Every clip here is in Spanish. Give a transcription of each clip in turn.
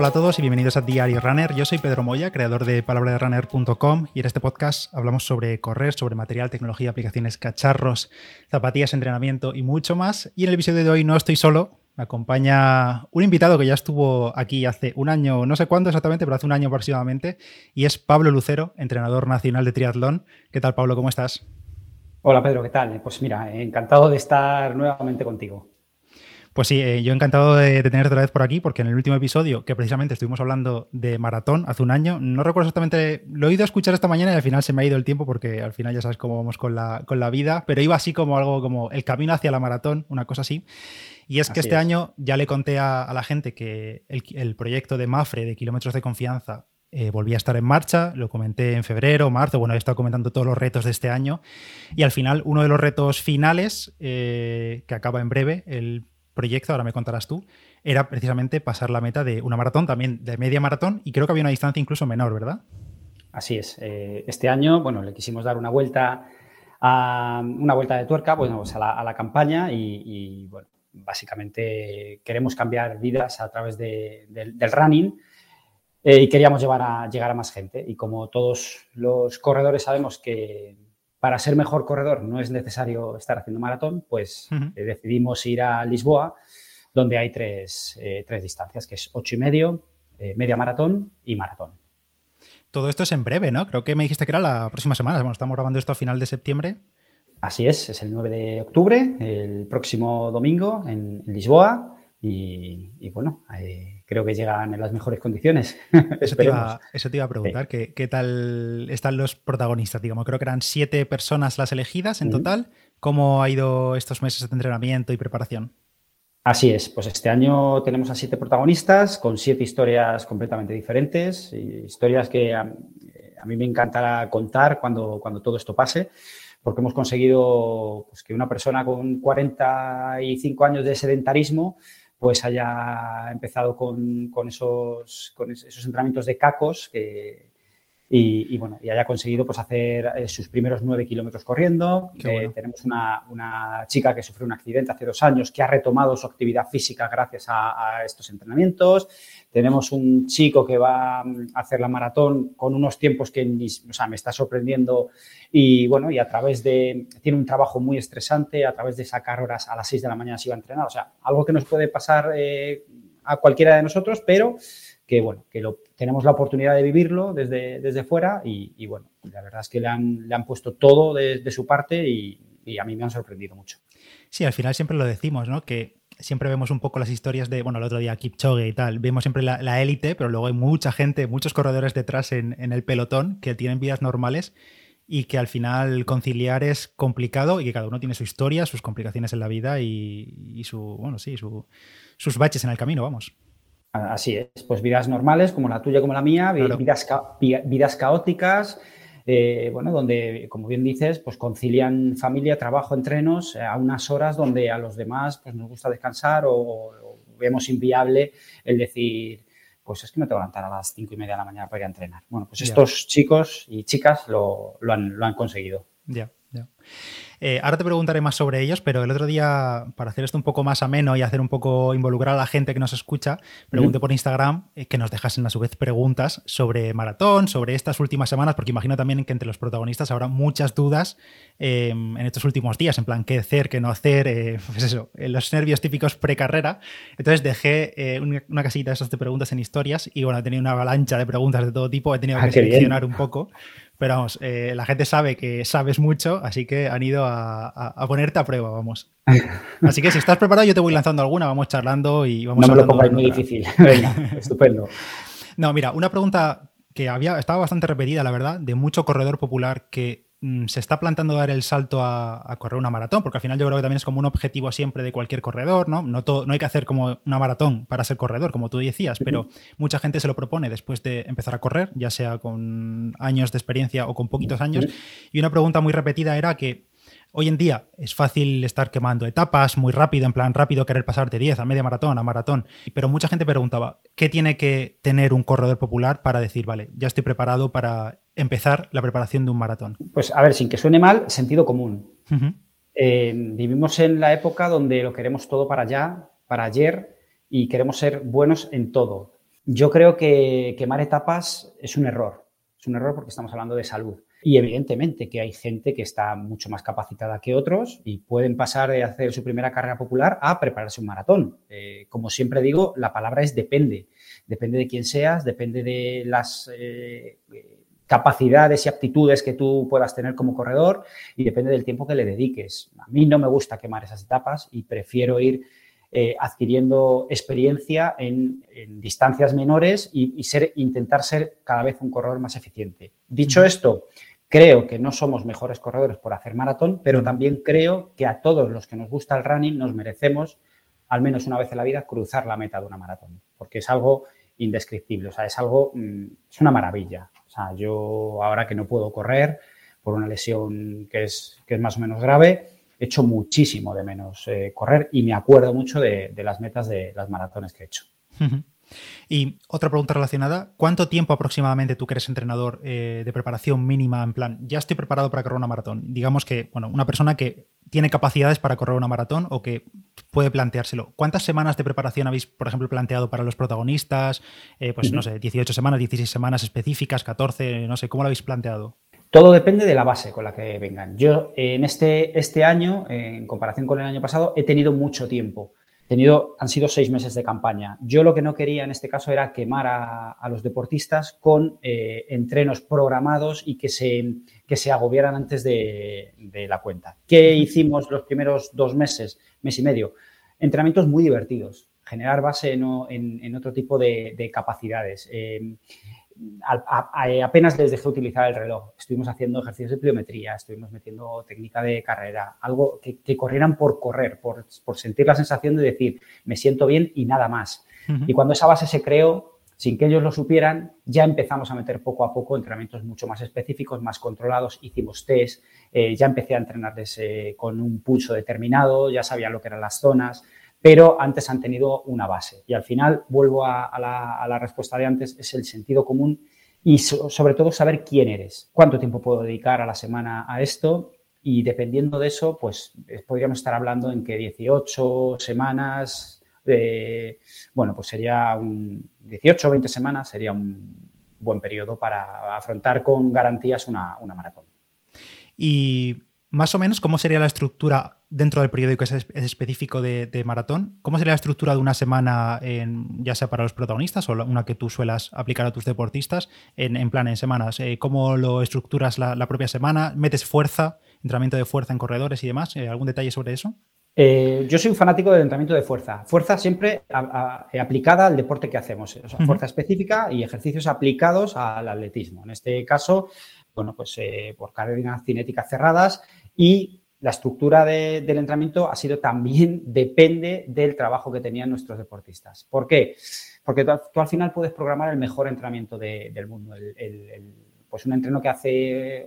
Hola a todos y bienvenidos a Diario Runner. Yo soy Pedro Moya, creador de palabraderunner.com y en este podcast hablamos sobre correr, sobre material, tecnología, aplicaciones, cacharros, zapatillas, entrenamiento y mucho más. Y en el episodio de hoy no estoy solo, me acompaña un invitado que ya estuvo aquí hace un año, no sé cuándo exactamente, pero hace un año aproximadamente, y es Pablo Lucero, entrenador nacional de triatlón. ¿Qué tal, Pablo? ¿Cómo estás? Hola, Pedro, ¿qué tal? Pues mira, encantado de estar nuevamente contigo. Pues sí, eh, yo encantado de, tenerte otra vez por aquí, porque en el último episodio, que precisamente estuvimos hablando de maratón hace un año, no recuerdo exactamente, lo he ido a escuchar esta mañana y al final se me ha ido el tiempo, porque al final ya sabes cómo vamos con la, con la vida, pero iba así como algo como el camino hacia la maratón, una cosa así. Y es que este año ya le conté a, la gente que el, proyecto de Mafre, de kilómetros de confianza, eh, volvía a estar en marcha, lo comenté en febrero, marzo, bueno, he estado comentando todos los retos de este año y al final uno de los retos finales, eh, que acaba en breve, el proyecto, ahora me contarás tú, era precisamente pasar la meta de una maratón, también de media maratón, y creo que había una distancia incluso menor, ¿verdad? Así es. Eh, este año, bueno, le quisimos dar una vuelta a una vuelta de tuerca, pues a, la, campaña y, bueno, básicamente queremos cambiar vidas a través del running eh, y queríamos llevar a, llegar a más gente. Y como todos los corredores sabemos que para ser mejor corredor no es necesario estar haciendo maratón, pues eh, decidimos ir a Lisboa, donde hay tres, eh, distancias, que es ocho y medio, eh, media maratón y maratón. Todo esto es en breve, ¿no? Creo que me dijiste que era la próxima semana. Bueno, estamos grabando esto a final de septiembre. Así es, es el 9 de octubre, el próximo domingo en, Lisboa. Y, bueno, creo que llegan en las mejores condiciones. Eso te, iba, eso te iba a preguntar, ¿qué, tal están los protagonistas? Digamos, creo que eran siete personas las elegidas en total. ¿Cómo ha ido estos meses de entrenamiento y preparación? Así es, pues este año tenemos a siete protagonistas con siete historias completamente diferentes, historias que a, mí me encantará contar cuando, cuando todo esto pase, porque hemos conseguido pues, que una persona con 45 años de sedentarismo pues haya empezado con, esos, con esos entrenamientos de cacos y, bueno, y haya conseguido pues, hacer eh, sus primeros nueve kilómetros corriendo. Eh, tenemos una, chica que sufrió un accidente hace dos años que ha retomado su actividad física gracias a, estos entrenamientos. Tenemos un chico que va a hacer la maratón con unos tiempos que o sea, me está sorprendiendo y bueno, y a través de, tiene un trabajo muy estresante, a través de sacar horas a las 6 de la mañana se iba a entrenar, o sea, algo que nos puede pasar eh, a cualquiera de nosotros, pero que bueno, que lo, tenemos la oportunidad de vivirlo desde, desde fuera y, bueno, la verdad es que le han, le han puesto todo de, su parte y, y a mí me han sorprendido mucho. Sí, al final siempre lo decimos, ¿no? Que siempre vemos un poco las historias de, bueno, el otro día Kipchoge y tal, vemos siempre la élite, pero luego hay mucha gente, muchos corredores detrás en, en, el pelotón que tienen vidas normales y que al final conciliar es complicado y que cada uno tiene su historia, sus complicaciones en la vida y, su, bueno, sí, sus baches en el camino, vamos. Así es, pues vidas normales como la tuya, como la mía, vidas, vidas caóticas, eh, bueno, donde, como bien dices, pues concilian familia, trabajo, entrenos a unas horas donde a los demás pues, nos gusta descansar o, o vemos inviable el decir, pues es que me tengo que levantar a las cinco y media de la mañana para ir a entrenar. Bueno, pues estos chicos y chicas lo, han, lo han conseguido. Ya, ya. Eh, ahora te preguntaré más sobre ellos, pero el otro día, para hacer esto un poco más ameno y hacer un poco involucrar a la gente que nos escucha, pregunté por Instagram eh, que nos dejasen a su vez preguntas sobre maratón, sobre estas últimas semanas, porque imagino también que entre los protagonistas habrá muchas dudas em, en estos últimos días, en plan qué hacer, qué no hacer, eh, pues eso, los nervios típicos precarrera. Entonces dejé una, casita de esas de preguntas en historias y bueno, he tenido una avalancha de preguntas de todo tipo, he tenido ah, que seleccionar un poco. Pero vamos, eh, la gente sabe que sabes mucho, así que han ido a, ponerte a prueba, vamos. Así que si estás preparado, yo te voy lanzando alguna, vamos charlando y vamos No me lo pongáis muy difícil. Venga, estupendo. No, mira, una pregunta que había, estaba bastante repetida, la verdad, de mucho corredor popular que se está planteando dar el salto a, correr una maratón, porque al final yo creo que también es como un objetivo siempre de cualquier corredor, ¿no? No, no hay que hacer como una maratón para ser corredor, como tú decías, pero mucha gente se lo propone después de empezar a correr, ya sea con años de experiencia o con poquitos años. Y una pregunta muy repetida era que Hoy en día es fácil estar quemando etapas muy rápido, en plan rápido, querer pasar de 10 a media maratón, a maratón. Pero mucha gente preguntaba, ¿qué tiene que tener un corredor popular para decir, vale, ya estoy preparado para empezar la preparación de un maratón? Pues a ver, sin que suene mal, sentido común. Eh, vivimos en la época donde lo queremos todo para allá, para ayer, y queremos ser buenos en todo. Yo creo que quemar etapas es un error. Es un error porque estamos hablando de salud. Y evidentemente que hay gente que está mucho más capacitada que otros y pueden pasar de hacer su primera carrera popular a prepararse un maratón. Eh, como siempre digo, la palabra es depende. Depende de quién seas, depende de las eh, capacidades y aptitudes que tú puedas tener como corredor y depende del tiempo que le dediques. A mí no me gusta quemar esas etapas y prefiero ir eh, adquiriendo experiencia en, distancias menores y, ser, intentar ser cada vez un corredor más eficiente. Dicho esto, creo que no somos mejores corredores por hacer maratón, pero también creo que a todos los que nos gusta el running nos merecemos al menos una vez en la vida cruzar la meta de una maratón, porque es algo indescriptible, o sea, es algo, mm, es una maravilla. O sea, yo ahora que no puedo correr por una lesión que es, que es más o menos grave, hecho muchísimo de menos eh, correr y me acuerdo mucho de, las metas de las maratones que he hecho. Y otra pregunta relacionada, ¿cuánto tiempo aproximadamente tú que eres entrenador eh, de preparación mínima en plan, ya estoy preparado para correr una maratón? Digamos que, bueno, una persona que tiene capacidades para correr una maratón o que puede planteárselo. ¿Cuántas semanas de preparación habéis, por ejemplo, planteado para los protagonistas? Eh, pues no sé, 18 semanas, 16 semanas específicas, 14, no sé, ¿cómo lo habéis planteado? Todo depende de la base con la que vengan. Yo en este, este año, en comparación con el año pasado, he tenido mucho tiempo. Tenido, han sido seis meses de campaña. Yo lo que no quería en este caso era quemar a, los deportistas con eh, entrenos programados y que se, que se agobiaran antes de, la cuenta. ¿Qué hicimos los primeros dos meses, mes y medio? Entrenamientos muy divertidos, generar base en, otro tipo de, capacidades. Eh, apenas les dejé utilizar el reloj. Estuvimos haciendo ejercicios de pliometría, estuvimos metiendo técnica de carrera, algo que, corrieran por correr, por, sentir la sensación de decir, me siento bien y nada más. Y cuando esa base se creó, sin que ellos lo supieran, ya empezamos a meter poco a poco entrenamientos mucho más específicos, más controlados, hicimos test, eh, ya empecé a entrenarles eh, con un pulso determinado, ya sabía lo que eran las zonas, pero antes han tenido una base. Y al final, vuelvo a, la, respuesta de antes, es el sentido común y sobre todo saber quién eres, cuánto tiempo puedo dedicar a la semana a esto y dependiendo de eso, pues eh, podríamos estar hablando en que 18 semanas, bueno, pues sería un 18 o 20 semanas sería un buen periodo para afrontar con garantías una, una maratón. Y más o menos, ¿cómo sería la estructura dentro del periódico es, específico de, maratón? ¿Cómo sería la estructura de una semana, en, ya sea para los protagonistas o una que tú suelas aplicar a tus deportistas, en, plan en semanas? Eh, ¿Cómo lo estructuras la, propia semana? ¿Metes fuerza, entrenamiento de fuerza en corredores y demás? Eh, ¿Algún detalle sobre eso? Eh, yo soy un fanático del entrenamiento de fuerza. Fuerza siempre aplicada al deporte que hacemos. O sea, fuerza específica y ejercicios aplicados al atletismo. En este caso, bueno, pues por cadenas cinéticas cerradas y la estructura del entrenamiento ha sido también, depende del trabajo que tenían nuestros deportistas. ¿Por qué? Porque tú, al final puedes programar el mejor entrenamiento del mundo. pues un entreno que hace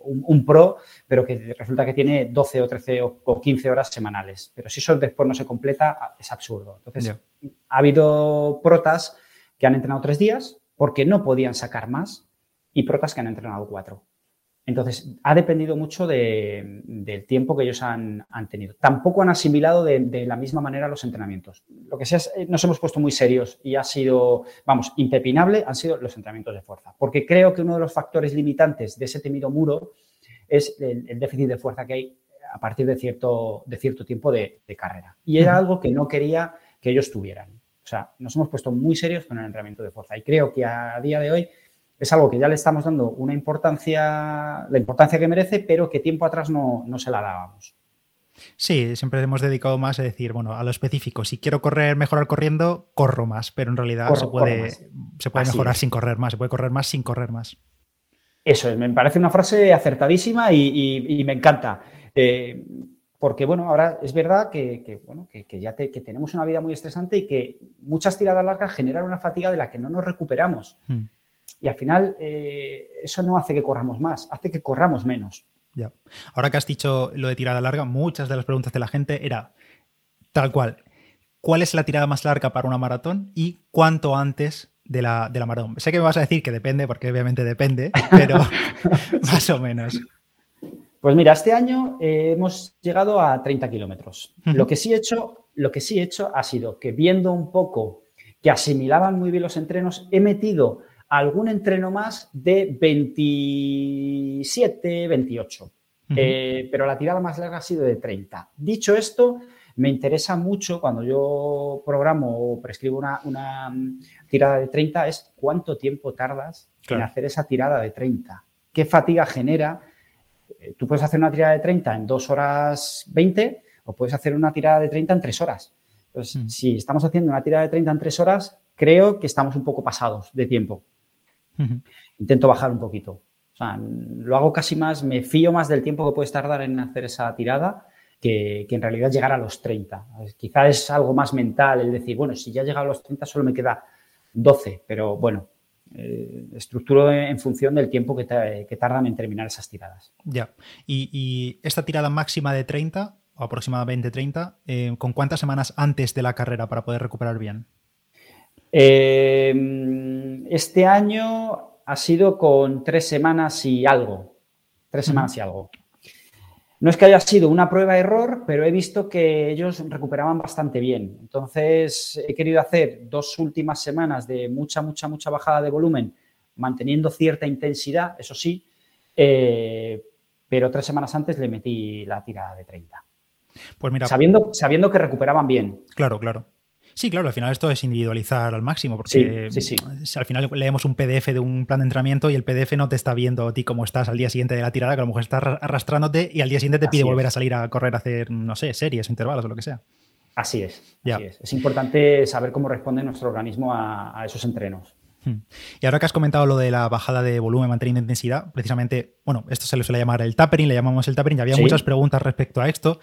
un, pro, pero que resulta que tiene 12 o 13 o, 15 horas semanales. Pero si eso después no se completa, es absurdo. Entonces, ha habido protas que han entrenado tres días porque no podían sacar más y protas que han entrenado cuatro. Entonces, ha dependido mucho del tiempo que ellos han, tenido. Tampoco han asimilado de, la misma manera los entrenamientos. Lo que sea, eh, nos hemos puesto muy serios y ha sido, vamos, impepinable, han sido los entrenamientos de fuerza. Porque creo que uno de los factores limitantes de ese temido muro es el, déficit de fuerza que hay a partir de cierto, de cierto tiempo de, carrera. Y era algo que no quería que ellos tuvieran. O sea, nos hemos puesto muy serios con el entrenamiento de fuerza. Y creo que a día de hoy es algo que ya le estamos dando una importancia, la importancia que merece, pero que tiempo atrás no, se la dábamos. Sí, siempre hemos dedicado más a decir, bueno, a lo específico. Si quiero correr, mejorar corriendo, corro más, pero en realidad se puede, se puede mejorar sin correr más, se puede correr más sin correr más. Eso es, me parece una frase acertadísima y, me encanta. Eh, porque, bueno, ahora es verdad que, bueno, que, ya tenemos una vida muy estresante y que muchas tiradas largas generan una fatiga de la que no nos recuperamos. Hmm. Y al final eh, eso no hace que corramos más, hace que corramos menos. Ya. Ahora que has dicho lo de tirada larga, muchas de las preguntas de la gente era tal cual. ¿Cuál es la tirada más larga para una maratón y cuánto antes de la, de la maratón? Sé que me vas a decir que depende, porque obviamente depende, pero más o menos. Pues mira, este año eh, hemos llegado a 30 kilómetros. Lo que sí he hecho, lo que sí he hecho ha sido que viendo un poco que asimilaban muy bien los entrenos, he metido algún entreno más de 27, 28. Eh, pero la tirada más larga ha sido de 30. Dicho esto, me interesa mucho cuando yo programo o prescribo una, mm, tirada de 30 es cuánto tiempo tardas en hacer esa tirada de 30. ¿Qué fatiga genera? Eh, tú puedes hacer una tirada de 30 en 2 horas 20 o puedes hacer una tirada de 30 en 3 horas. Entonces, mm. si estamos haciendo una tirada de 30 en 3 horas, creo que estamos un poco pasados de tiempo. Intento bajar un poquito. O sea, lo hago casi más, me fío más del tiempo que puedes tardar en hacer esa tirada que, en realidad llegar a los 30. Quizá es algo más mental el decir, bueno, si ya he llegado a los 30 solo me queda 12, pero bueno, eh, estructuro en función del tiempo que, tardan en terminar esas tiradas. Ya, y, esta tirada máxima de 30, o aproximadamente 30, eh, ¿con cuántas semanas antes de la carrera para poder recuperar bien? Eh, este año ha sido con tres semanas y algo. Tres semanas y algo. No es que haya sido una prueba de error, pero he visto que ellos recuperaban bastante bien. Entonces, he querido hacer dos últimas semanas de mucha, mucha, mucha bajada de volumen, manteniendo cierta intensidad, eso sí, eh, pero tres semanas antes le metí la tirada de 30. Pues mira. Sabiendo, sabiendo que recuperaban bien. Claro, claro. Sí, claro, al final esto es individualizar al máximo, porque al final leemos un PDF de un plan de entrenamiento y el PDF no te está viendo a ti cómo estás al día siguiente de la tirada, que a lo mejor estás arrastrándote y al día siguiente te pide volver a salir a correr a hacer, no sé, series, intervalos o lo que sea. Así es, así es. Es importante saber cómo responde nuestro organismo a esos entrenos. Hmm. Y ahora que has comentado lo de la bajada de volumen manteniendo intensidad, precisamente, bueno, esto se le suele llamar el tapering, le llamamos el tapering, y había muchas preguntas respecto a esto,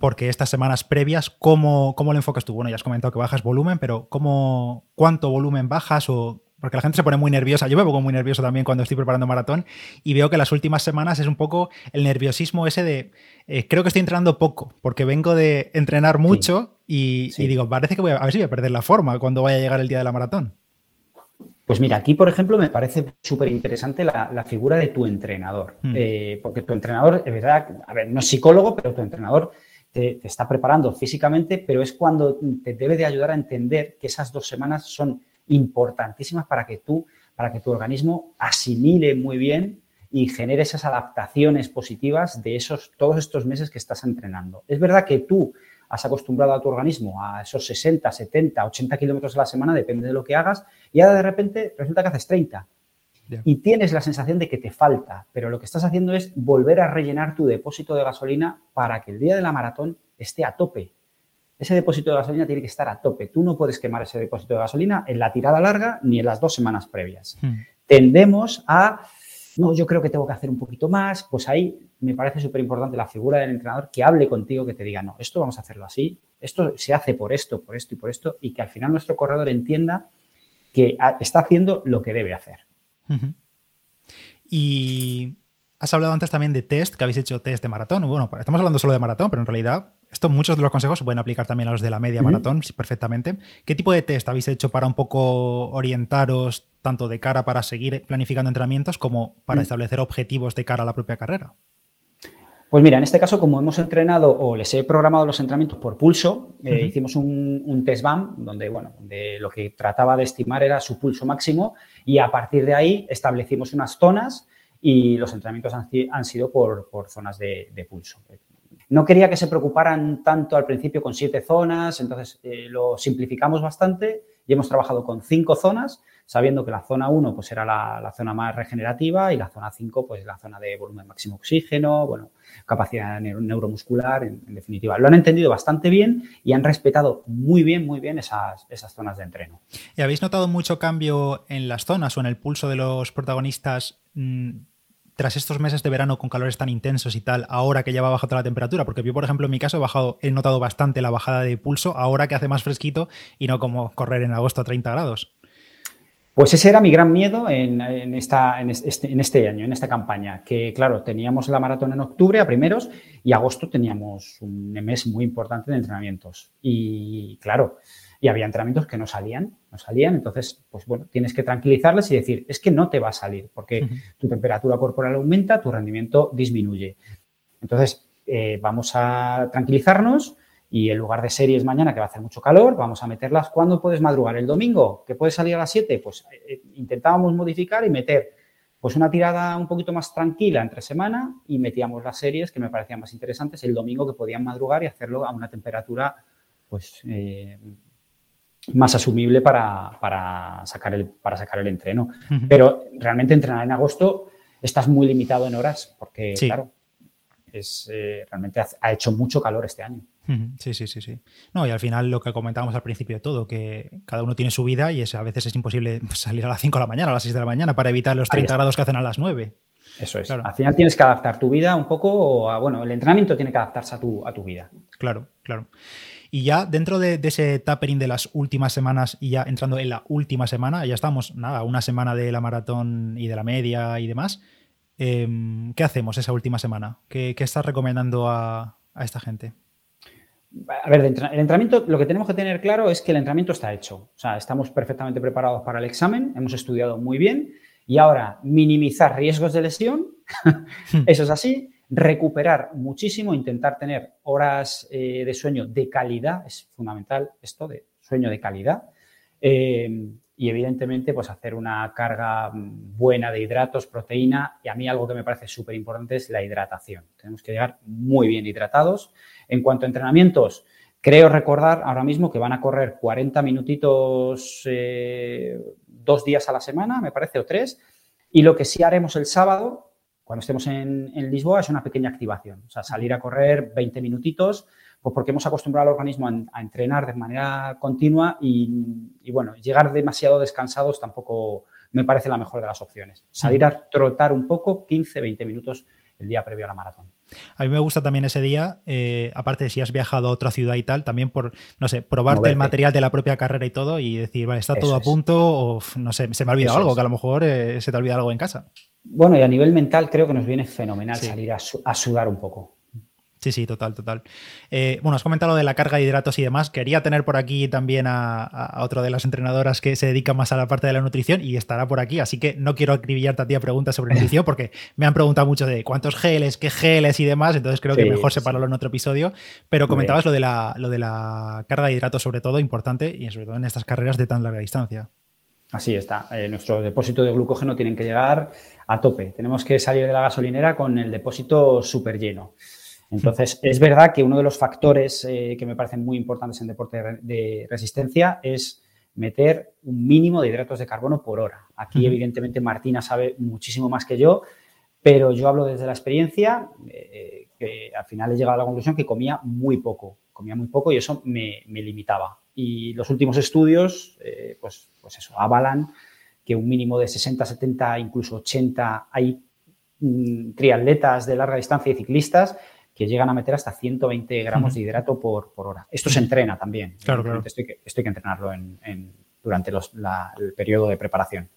porque estas semanas previas, ¿cómo, ¿cómo, lo enfocas tú? Bueno, ya has comentado que bajas volumen, pero ¿cómo, ¿cuánto volumen bajas o porque la gente se pone muy nerviosa. Yo me pongo muy nervioso también cuando estoy preparando maratón y veo que las últimas semanas es un poco el nerviosismo ese de eh, creo que estoy entrenando poco porque vengo de entrenar mucho y, digo, parece que voy a, a ver si voy a perder la forma cuando vaya a llegar el día de la maratón. Pues mira, aquí, por ejemplo, me parece súper interesante la, figura de tu entrenador. Hmm. Eh, porque tu entrenador, es verdad, a ver, no es psicólogo, pero tu entrenador te, está preparando físicamente, pero es cuando te debe de ayudar a entender que esas dos semanas son importantísimas para que tú, para que tu organismo asimile muy bien y genere esas adaptaciones positivas de esos, todos estos meses que estás entrenando. Es verdad que tú has acostumbrado a tu organismo a esos 60, 70, 80 kilómetros a la semana, depende de lo que hagas, y ahora de repente resulta que haces 30. Y tienes la sensación de que te falta, pero lo que estás haciendo es volver a rellenar tu depósito de gasolina para que el día de la maratón esté a tope. Ese depósito de gasolina tiene que estar a tope. Tú no puedes quemar ese depósito de gasolina en la tirada larga ni en las dos semanas previas. Hmm. Tendemos a, no, yo creo que tengo que hacer un poquito más, pues ahí me parece súper importante la figura del entrenador que hable contigo, que te diga, no, esto vamos a hacerlo así, esto se hace por esto, por esto y por esto, y que al final nuestro corredor entienda que está haciendo lo que debe hacer. Y has hablado antes también de test, que habéis hecho test de maratón. Bueno, estamos hablando solo de maratón, pero en realidad esto, muchos de los consejos se pueden aplicar también a los de la media maratón perfectamente. ¿Qué tipo de test habéis hecho para un poco orientaros tanto de cara para seguir planificando entrenamientos como para establecer objetivos de cara a la propia carrera? Pues mira, en este caso, como hemos entrenado o les he programado los entrenamientos por pulso, eh, hicimos un, test BAM donde, bueno, de lo que trataba de estimar era su pulso máximo y a partir de ahí establecimos unas zonas y los entrenamientos han, sido por, zonas de, pulso. No quería que se preocuparan tanto al principio con siete zonas, entonces eh, lo simplificamos bastante y hemos trabajado con cinco zonas sabiendo que la zona 1 pues era la, zona más regenerativa y la zona 5 pues la zona de volumen máximo oxígeno, bueno, capacidad neuromuscular, en, definitiva. Lo han entendido bastante bien y han respetado muy bien, muy bien esas, esas zonas de entreno. ¿Y habéis notado mucho cambio en las zonas o en el pulso de los protagonistas? Mm, tras estos meses de verano con calores tan intensos y tal, ahora que ya va bajando la temperatura, porque yo, por ejemplo, en mi caso he bajado, he notado bastante la bajada de pulso ahora que hace más fresquito y no como correr en agosto a 30 grados. Pues ese era mi gran miedo en, esta, este, en, este, año, en esta campaña, que claro, teníamos la maratón en octubre a primeros y agosto teníamos un mes muy importante de entrenamientos. Y claro, y había entrenamientos que no salían, no salían, entonces, pues bueno, tienes que tranquilizarles y decir, es que no te va a salir, porque tu temperatura corporal aumenta, tu rendimiento disminuye. Entonces, eh, vamos a tranquilizarnos Y en lugar de series mañana, que va a hacer mucho calor, vamos a meterlas. ¿Cuándo puedes madrugar? ¿El domingo? ¿Que puedes salir a las 7? Pues eh, eh, intentábamos modificar y meter pues una tirada un poquito más tranquila entre semana y metíamos las series que me parecían más interesantes el domingo que podían madrugar y hacerlo a una temperatura pues eh, más asumible para, sacar el, para sacar el entreno. Pero realmente entrenar en agosto estás muy limitado en horas porque, claro, es, realmente ha hecho mucho calor este año. Sí, sí, sí, sí. No, y al final lo que comentábamos al principio de todo, que cada uno tiene su vida y es, a veces es imposible salir a las 5 de la mañana, a las 6 de la mañana para evitar los 30 grados que hacen a las 9. Eso es. Al final tienes que adaptar tu vida un poco a, bueno, el entrenamiento tiene que adaptarse a tu, a tu vida. Claro, claro. Y ya dentro de, ese tapering de las últimas semanas y ya entrando en la última semana, ya estamos, nada, una semana de la maratón y de la media y demás. Em, ¿Qué hacemos esa última semana? ¿Qué, estás recomendando a esta gente? A ver, el entrenamiento, lo que tenemos que tener claro es que el entrenamiento está hecho. O sea, estamos perfectamente preparados para el examen, hemos estudiado muy bien y ahora minimizar riesgos de lesión, eso es así, recuperar muchísimo, intentar tener horas eh, de sueño de calidad, es fundamental esto de sueño de calidad. Eh, y evidentemente pues hacer una carga buena de hidratos, proteína y a mí algo que me parece súper importante es la hidratación. Tenemos que llegar muy bien hidratados. En cuanto a entrenamientos, creo recordar ahora mismo que van a correr 40 minutitos eh, dos días a la semana, me parece, o tres. Y lo que sí haremos el sábado, cuando estemos en, en Lisboa, es una pequeña activación. O sea, salir a correr 20 minutitos pues porque hemos acostumbrado al organismo a, entrenar de manera continua y, bueno, llegar demasiado descansados tampoco me parece la mejor de las opciones. Salir a trotar un poco, 15, 20 minutos el día previo a la maratón. A mí me gusta también ese día, eh, aparte de si has viajado a otra ciudad y tal, también por, no sé, probarte el material de la propia carrera y todo y decir, vale, está todo a punto o, no sé, se me ha olvidado algo, que a lo mejor eh, se te ha olvidado algo en casa. Bueno, y a nivel mental creo que nos viene fenomenal salir a, sudar un poco. Sí, sí, total, total. Eh, bueno, has comentado lo de la carga de hidratos y demás. Quería tener por aquí también a, otro de las entrenadoras que se dedica más a la parte de la nutrición y estará por aquí, así que no quiero acribillarte a ti a preguntas sobre nutrición porque me han preguntado mucho de cuántos geles, qué geles y demás, entonces creo que mejor separarlo en otro episodio. Pero comentabas lo de, la, lo de la carga de hidratos sobre todo, importante y sobre todo en estas carreras de tan larga distancia. Así está. Eh, nuestro depósito de glucógeno tienen que llegar a tope. Tenemos que salir de la gasolinera con el depósito súper lleno. Entonces, es verdad que uno de los factores eh, que me parecen muy importantes en deporte de resistencia es meter un mínimo de hidratos de carbono por hora. Aquí, evidentemente, Martina sabe muchísimo más que yo, pero yo hablo desde la experiencia, eh, que al final he llegado a la conclusión que comía muy poco, comía muy poco y eso me, limitaba. Y los últimos estudios, eh, pues, pues eso, avalan que un mínimo de 60, 70, incluso 80, hay mm, triatletas de larga distancia y ciclistas que llegan a meter hasta 120 gramos de hidrato por, hora. Esto se entrena también. Claro, claro. Esto hay que, que entrenarlo en, durante el periodo de preparación.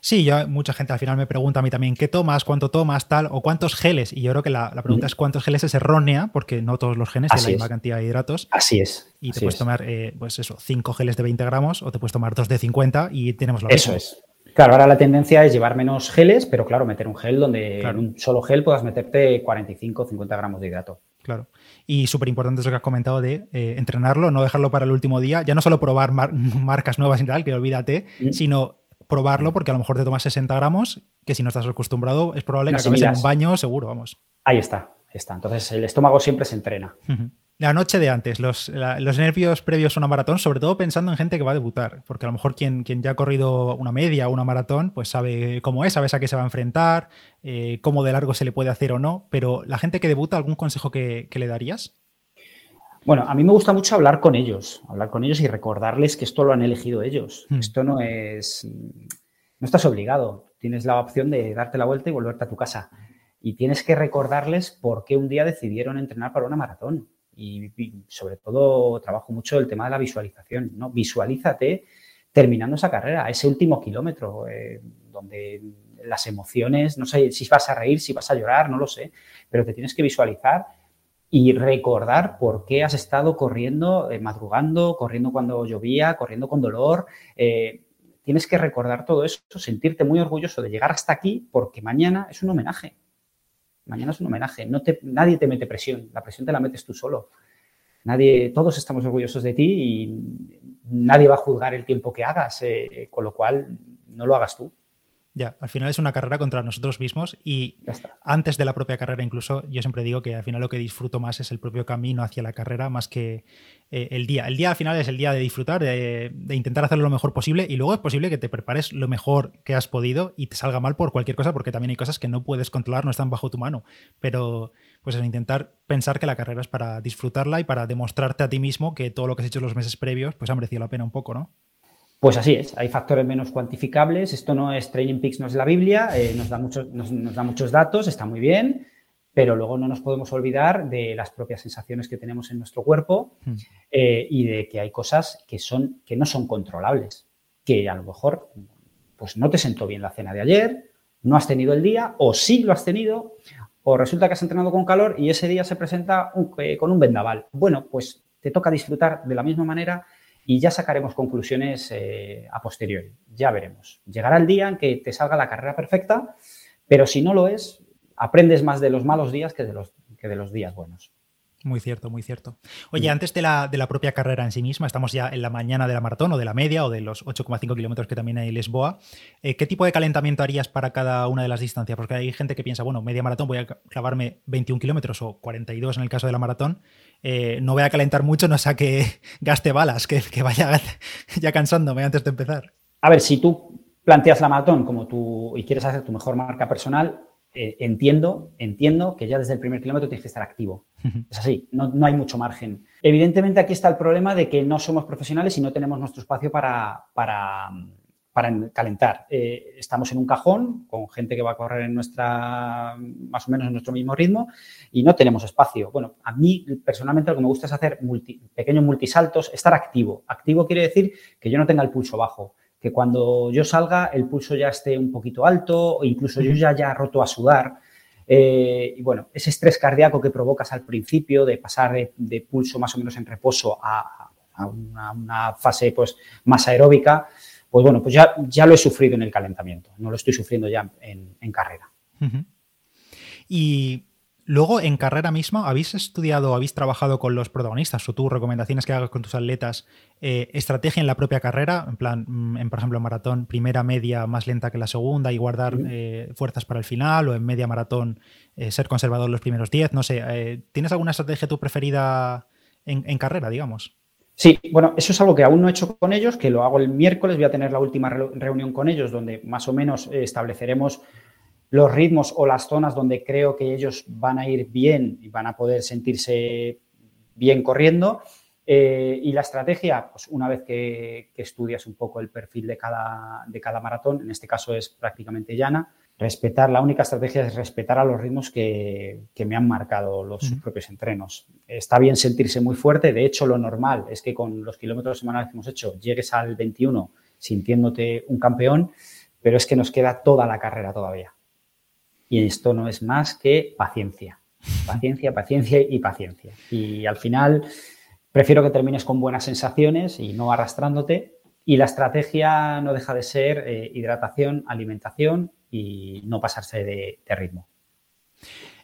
Sí, yo, mucha gente al final me pregunta a mí también qué tomas, cuánto tomas, tal, o cuántos geles. Y yo creo que la, pregunta es cuántos geles es errónea, porque no todos los genes tienen la misma cantidad de hidratos. Así es. Y te puedes tomar, eh, pues eso, 5 geles de 20 gramos o te puedes tomar 2 de 50 y tenemos lo Eso es. Claro, ahora la tendencia es llevar menos geles, pero claro, meter un gel donde en un solo gel puedas meterte 45 o 50 gramos de hidrato. Claro. Y súper importante eso que has comentado de eh, entrenarlo, no dejarlo para el último día. Ya no solo probar marcas nuevas y tal, que olvídate, mm. sino probarlo porque a lo mejor te tomas 60 gramos, que si no estás acostumbrado es probable que acabes en un baño seguro, vamos. Ahí está, ahí está. Entonces el estómago siempre se entrena. La noche de antes, los, nervios previos a una maratón, sobre todo pensando en gente que va a debutar, porque a lo mejor quien, quien ya ha corrido una media o una maratón, pues sabe cómo es, sabes a qué se va a enfrentar, eh, cómo de largo se le puede hacer o no, pero la gente que debuta, ¿algún consejo que, le darías? Bueno, a mí me gusta mucho hablar con ellos, hablar con ellos y recordarles que esto lo han elegido ellos. Hmm. Esto no es, no estás obligado, tienes la opción de darte la vuelta y volverte a tu casa. Y tienes que recordarles por qué un día decidieron entrenar para una maratón y, sobre todo trabajo mucho el tema de la visualización, ¿no? Visualízate terminando esa carrera, ese último kilómetro, eh, donde las emociones, no sé si vas a reír, si vas a llorar, no lo sé, pero te tienes que visualizar y recordar por qué has estado corriendo, eh, madrugando, corriendo cuando llovía, corriendo con dolor. Eh, tienes que recordar todo eso, sentirte muy orgulloso de llegar hasta aquí, porque mañana es un homenaje. Mañana es un homenaje. No te, nadie te mete presión. La presión te la metes tú solo. nadie, todos estamos orgullosos de ti y nadie va a juzgar el tiempo que hagas, eh, con lo cual no lo hagas tú. Ya, al final es una carrera contra nosotros mismos y antes de la propia carrera incluso yo siempre digo que al final lo que disfruto más es el propio camino hacia la carrera más que eh, el día. El día al final es el día de disfrutar, de, intentar hacerlo lo mejor posible y luego es posible que te prepares lo mejor que has podido y te salga mal por cualquier cosa porque también hay cosas que no puedes controlar, no están bajo tu mano. Pero pues es intentar pensar que la carrera es para disfrutarla y para demostrarte a ti mismo que todo lo que has hecho los meses previos pues ha merecido la pena un poco, ¿no? Pues así es, hay factores menos cuantificables. Esto no es Training Peaks, no es la Biblia, eh, nos, da muchos, nos, da muchos datos, está muy bien, pero luego no nos podemos olvidar de las propias sensaciones que tenemos en nuestro cuerpo hmm. eh, y de que hay cosas que, son, que no son controlables, que a lo mejor pues no te sentó bien la cena de ayer, no has tenido el día, o sí lo has tenido, o resulta que has entrenado con calor y ese día se presenta eh, con un vendaval. Bueno, pues te toca disfrutar de la misma manera y ya sacaremos conclusiones eh, a posteriori. Ya veremos. Llegará el día en que te salga la carrera perfecta, pero si no lo es, aprendes más de los malos días que de los, que de los días buenos. Muy cierto, muy cierto. Oye, antes de la, de la, propia carrera en sí misma, estamos ya en la mañana de la maratón o de la media o de los 8,5 kilómetros que también hay en Lisboa. Eh, ¿Qué tipo de calentamiento harías para cada una de las distancias? Porque hay gente que piensa, bueno, media maratón voy a clavarme 21 kilómetros o 42 en el caso de la maratón. Eh, no voy a calentar mucho, no sea que gaste balas, que, que vaya ya cansándome antes de empezar. A ver, si tú planteas la maratón como tú y quieres hacer tu mejor marca personal, eh, entiendo, entiendo que ya desde el primer kilómetro tienes que estar activo. Es así, no, hay mucho margen. Evidentemente aquí está el problema de que no somos profesionales y no tenemos nuestro espacio para, para, calentar. Eh, estamos en un cajón con gente que va a correr en nuestra, más o menos en nuestro mismo ritmo y no tenemos espacio. Bueno, a mí personalmente lo que me gusta es hacer pequeños multisaltos, estar activo. Activo quiere decir que yo no tenga el pulso bajo que cuando yo salga el pulso ya esté un poquito alto o incluso yo ya haya roto a sudar. Eh, y bueno, ese estrés cardíaco que provocas al principio de pasar de, pulso más o menos en reposo a, una, fase pues, más aeróbica, pues bueno, pues ya, ya lo he sufrido en el calentamiento, no lo estoy sufriendo ya en, carrera. Y Luego, en carrera misma, ¿habéis estudiado, habéis trabajado con los protagonistas o tú recomendaciones que hagas con tus atletas, eh, estrategia en la propia carrera, en plan, mm, en, por ejemplo, en maratón, primera, media, más lenta que la segunda y guardar eh, fuerzas para el final, o en media maratón, eh, ser conservador los primeros 10, no sé, ¿tienes alguna estrategia tu preferida en, carrera, digamos? Sí, bueno, eso es algo que aún no he hecho con ellos, que lo hago el miércoles, voy a tener la última reunión con ellos, donde más o menos estableceremos los ritmos o las zonas donde creo que ellos van a ir bien y van a poder sentirse bien corriendo. Eh, y la estrategia, pues una vez que, estudias un poco el perfil de cada, de cada maratón, en este caso es prácticamente llana, respetar, la única estrategia es respetar a los ritmos que, me han marcado los propios entrenos. Está bien sentirse muy fuerte, de hecho lo normal es que con los kilómetros semanales que hemos hecho llegues al 21 sintiéndote un campeón, pero es que nos queda toda la carrera todavía. Y esto no es más que paciencia. Paciencia, paciencia y paciencia. Y al final prefiero que termines con buenas sensaciones y no arrastrándote. Y la estrategia no deja de ser eh, hidratación, alimentación y no pasarse de, ritmo.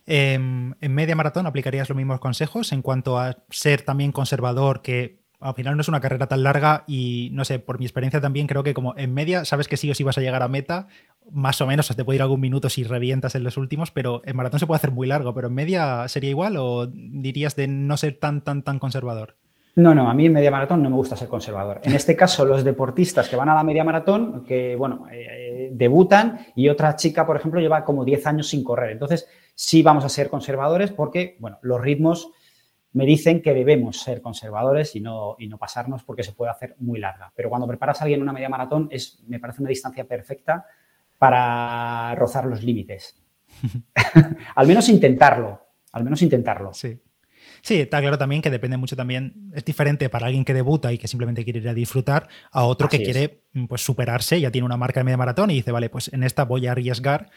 Em, en media maratón aplicarías los mismos consejos en cuanto a ser también conservador, que al final no es una carrera tan larga y no sé, por mi experiencia también creo que como en media sabes que sí o sí vas a llegar a meta, más o menos, te puede ir algún minuto si revientas en los últimos, pero en maratón se puede hacer muy largo, pero en media sería igual o dirías de no ser tan, tan, tan conservador? No, no, a mí en media maratón no me gusta ser conservador. En este caso, los deportistas que van a la media maratón, que, bueno, eh, debutan y otra chica, por ejemplo, lleva como 10 años sin correr. Entonces, sí vamos a ser conservadores porque, bueno, los ritmos me dicen que debemos ser conservadores y no, y no pasarnos porque se puede hacer muy larga. Pero cuando preparas a alguien una media maratón, es, me parece una distancia perfecta para rozar los límites. al menos intentarlo, al menos intentarlo. Sí. Sí, está claro también que depende mucho también, es diferente para alguien que debuta y que simplemente quiere ir a disfrutar, a otro que quiere pues, superarse, ya tiene una marca de media maratón y dice, vale, pues en esta voy a arriesgar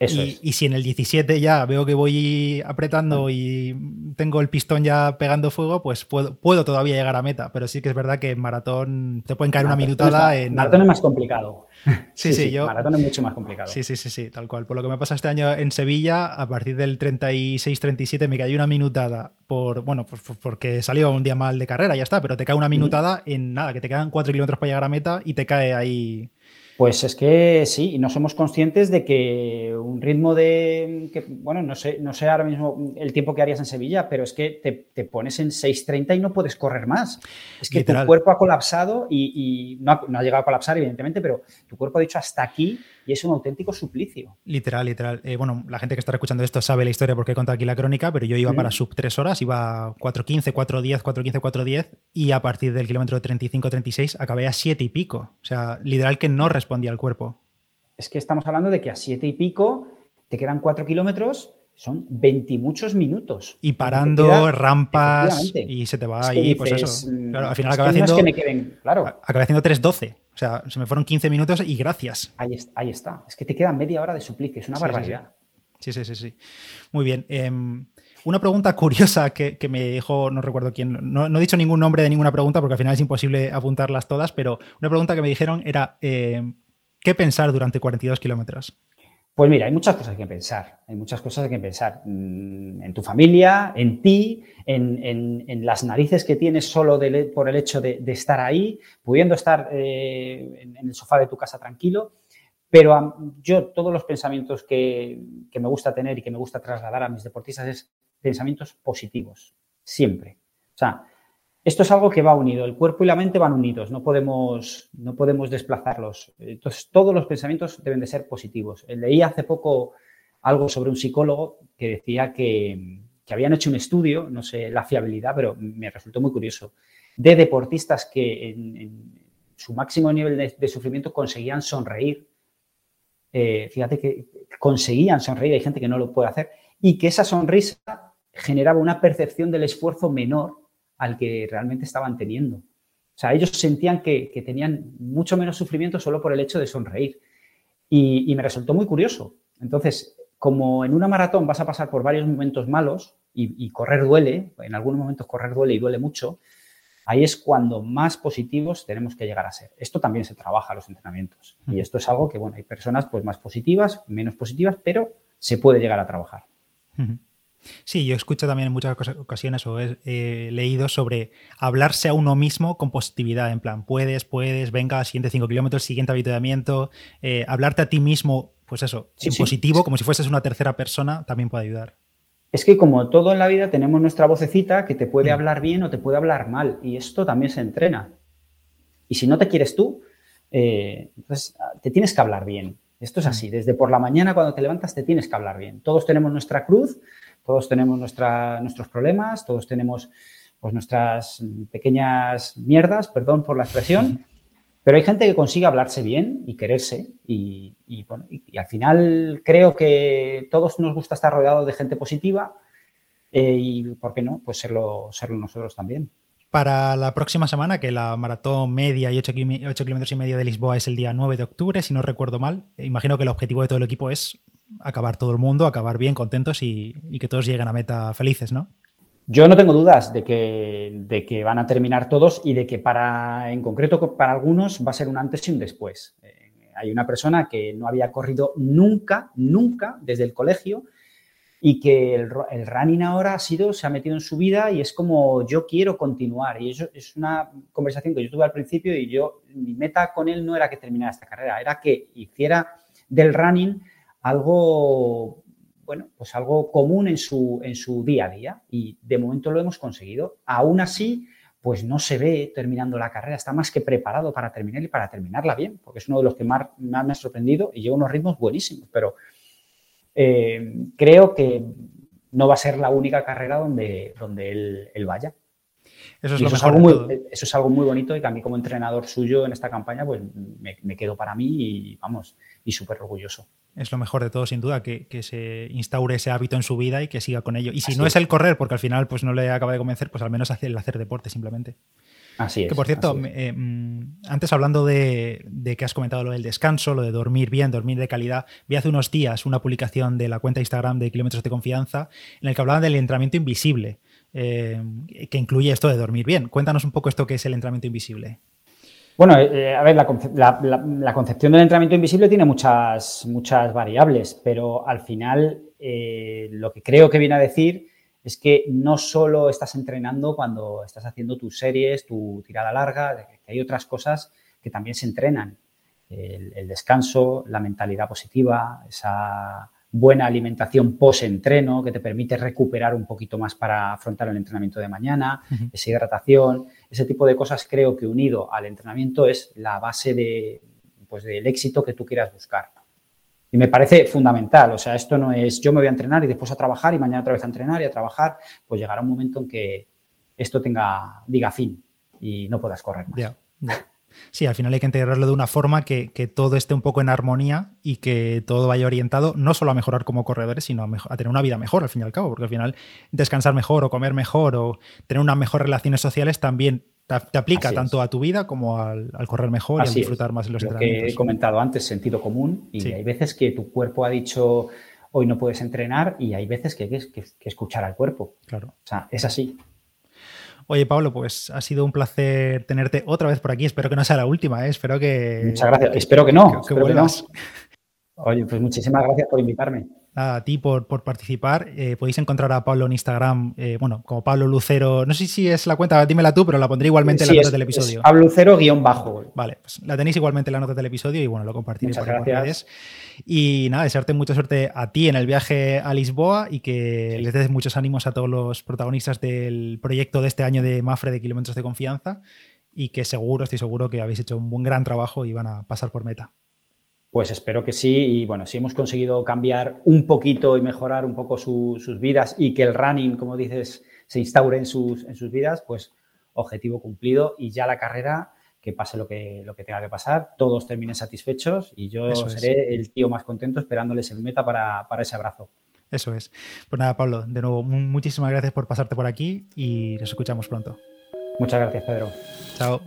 y, si en el 17 ya veo que voy apretando y tengo el pistón ya pegando fuego, pues puedo, puedo, todavía llegar a meta. Pero sí que es verdad que en maratón te pueden caer una minutada. en maratón es más complicado. Sí, sí, yo. Maratón es mucho más complicado. Sí, sí, sí, sí, tal cual. Por lo que me pasa este año en Sevilla, a partir del 36-37 me cayó una minutada por, bueno, pues, pues porque salió un día mal de carrera, ya está, pero te cae una minutada en nada, que te quedan 4 kilómetros para llegar a meta y te cae ahí pues es que sí, y no somos conscientes de que un ritmo de, bueno, no sé, no sé ahora mismo el tiempo que harías en Sevilla, pero es que te, pones en 6.30 y no puedes correr más. Es que tu cuerpo ha colapsado y, no, ha, no, ha, llegado a colapsar, evidentemente, pero tu cuerpo ha dicho hasta aquí y es un auténtico suplicio. Literal, literal. Eh, bueno, la gente que está escuchando esto sabe la historia porque he contado aquí la crónica, pero yo iba para sub 3 horas, iba 4.15, 4.10, 4.15, 4.10 y a partir del kilómetro 35-36 acabé a 7 y pico. O sea, literal que no respondía al cuerpo. Es que estamos hablando de que a 7 y pico te quedan 4 kilómetros son 20 muchos minutos. Y parando rampas y se te va ahí, pues eso. Claro, al final acabé haciendo. claro. Acabé haciendo 3.12. O sea, se me fueron 15 minutos y gracias. Ahí, ahí está. Es que te queda media hora de suplique, es una barbaridad. Sí, sí, sí, sí. Muy bien. Em, una pregunta curiosa que, me dijo, no recuerdo quién, no, he dicho ningún nombre de ninguna pregunta porque al final es imposible apuntarlas todas, pero una pregunta que me dijeron era, em, ¿qué pensar durante 42 kilómetros? Pues mira, hay muchas cosas que pensar, hay muchas cosas que pensar mm, en tu familia, en ti, en, las narices que tienes solo por el hecho de, estar ahí, pudiendo estar eh, en, el sofá de tu casa tranquilo. Pero yo todos los pensamientos que, que me gusta tener y que me gusta trasladar a mis deportistas es pensamientos positivos, siempre. O sea, esto es algo que va unido, el cuerpo y la mente van unidos, no podemos, no podemos desplazarlos. Entonces, todos los pensamientos deben de ser positivos. Leí hace poco algo sobre un psicólogo que decía que, habían hecho un estudio, no sé la fiabilidad, pero me resultó muy curioso, de deportistas que en, su máximo nivel de, sufrimiento conseguían sonreír. Eh, fíjate que conseguían sonreír, hay gente que no lo puede hacer, y que esa sonrisa generaba una percepción del esfuerzo menor al que realmente estaban teniendo. O sea, ellos sentían que, tenían mucho menos sufrimiento solo por el hecho de sonreír. Y, me resultó muy curioso. Entonces, como en una maratón vas a pasar por varios momentos malos y, correr duele, en algunos momentos correr duele y duele mucho, ahí es cuando más positivos tenemos que llegar a ser. Esto también se trabaja en los entrenamientos. Y esto es algo que, bueno, hay personas pues más positivas, menos positivas, pero se puede llegar a trabajar. Sí, yo escucho también en muchas ocasiones o he leído sobre hablarse a uno mismo con positividad, en plan, puedes, puedes, venga, siguiente 5 kilómetros, siguiente avituallamiento, eh, hablarte a ti mismo, pues eso, en positivo, como si fueses una tercera persona, también puede ayudar. Es que como todo en la vida tenemos nuestra vocecita que te puede mm. hablar bien o te puede hablar mal, y esto también se entrena. Y si no te quieres tú, eh, entonces te tienes que hablar bien. Esto es mm. así, desde por la mañana cuando te levantas te tienes que hablar bien. Todos tenemos nuestra cruz, todos tenemos nuestros problemas, todos tenemos pues, nuestras pequeñas mierdas, perdón por la expresión, pero hay gente que consigue hablarse bien y quererse y, al final creo que todos nos gusta estar rodeados de gente positiva eh, y, ¿por qué no? Pues serlo, serlo nosotros también. Para la próxima semana, que la maratón media y 8, kilómetros y medio de Lisboa es el día 9 de octubre, si no recuerdo mal, imagino que el objetivo de todo el equipo es acabar todo el mundo, acabar bien, contentos y, que todos lleguen a meta felices, ¿no? Yo no tengo dudas de que, de que, van a terminar todos y de que para, en concreto, para algunos va a ser un antes y un después. Eh, hay una persona que no había corrido nunca, nunca desde el colegio y que el, running ahora ha sido, se ha metido en su vida y es como yo quiero continuar. Y eso es una conversación que yo tuve al principio y yo, mi meta con él no era que terminara esta carrera, era que hiciera del running algo, bueno, pues algo común en su, en su día a día y de momento lo hemos conseguido. Aún así, pues no se ve terminando la carrera, está más que preparado para terminar y para terminarla bien, porque es uno de los que más, me ha sorprendido y lleva unos ritmos buenísimos, pero eh, creo que no va a ser la única carrera donde, donde él, vaya. Eso es, eso, algo muy, eso es algo muy bonito y que a mí como entrenador suyo en esta campaña pues me, me quedo para mí y vamos, y súper orgulloso es lo mejor de todo, sin duda, que, se instaure ese hábito en su vida y que siga con ello. Y si no es el correr, porque al final pues no le acaba de convencer, pues al menos hacer, el hacer deporte simplemente. Así es. Que por cierto, eh, mm, antes hablando de, que has comentado lo del descanso, lo de dormir bien, dormir de calidad, vi hace unos días una publicación de la cuenta Instagram de Kilómetros de Confianza en el que hablaban del entrenamiento invisible, eh, que incluye esto de dormir bien. Cuéntanos un poco esto que es el entrenamiento invisible. Bueno, eh, a ver, la, concepción del entrenamiento invisible tiene muchas, muchas variables, pero al final lo que creo que viene a decir es que no solo estás entrenando cuando estás haciendo tus series, tu tirada larga, que hay otras cosas que también se entrenan. El, descanso, la mentalidad positiva, esa buena alimentación post-entreno que te permite recuperar un poquito más para afrontar el entrenamiento de mañana, esa hidratación, ese tipo de cosas creo que unido al entrenamiento es la base de, pues, del éxito que tú quieras buscar. Y me parece fundamental, o sea, esto no es yo me voy a entrenar y después a trabajar y mañana otra vez a entrenar y a trabajar, pues llegará un momento en que esto tenga, diga fin y no puedas correr más. Sí, al final hay que integrarlo de una forma que, todo esté un poco en armonía y que todo vaya orientado no solo a mejorar como corredores, sino a, tener una vida mejor, al fin y al cabo, porque al final descansar mejor o comer mejor o tener unas mejores relaciones sociales también te, aplica tanto a tu vida como al, correr mejor y a disfrutar más en los Lo que he comentado antes, sentido común. Y hay veces que tu cuerpo ha dicho hoy no puedes entrenar y hay veces que hay que, escuchar al cuerpo. Claro. O sea, es así. Oye, Pablo, pues ha sido un placer tenerte otra vez por aquí. Espero que no sea la última, ¿eh? Espero que. Muchas gracias. Espero que no. Que, que no. Oye, pues muchísimas gracias por invitarme a ti por, participar. Eh, podéis encontrar a Pablo en Instagram, eh, bueno, como Pablo Lucero. No sé si es la cuenta, dímela tú, pero la pondré igualmente en la nota del episodio. Pablo Lucero guion bajo. Vale, pues la tenéis igualmente en la nota del episodio y bueno, lo compartiré Muchas gracias. Y nada, desearte mucha suerte a ti en el viaje a Lisboa y que les des muchos ánimos a todos los protagonistas del proyecto de este año de Mafre de Kilómetros de Confianza y que seguro, estoy seguro que habéis hecho un buen gran trabajo y van a pasar por meta. Pues espero que sí. Y bueno, si hemos conseguido cambiar un poquito y mejorar un poco sus vidas y que el running, como dices, se instaure en sus, en sus vidas, pues objetivo cumplido. Y ya la carrera, que pase lo que, lo que tenga que pasar, todos terminen satisfechos y yo seré el tío más contento esperándoles en meta para, para ese abrazo. Eso es. Pues nada, Pablo, de nuevo, muchísimas gracias por pasarte por aquí y nos escuchamos pronto. Muchas gracias, Pedro. Chao.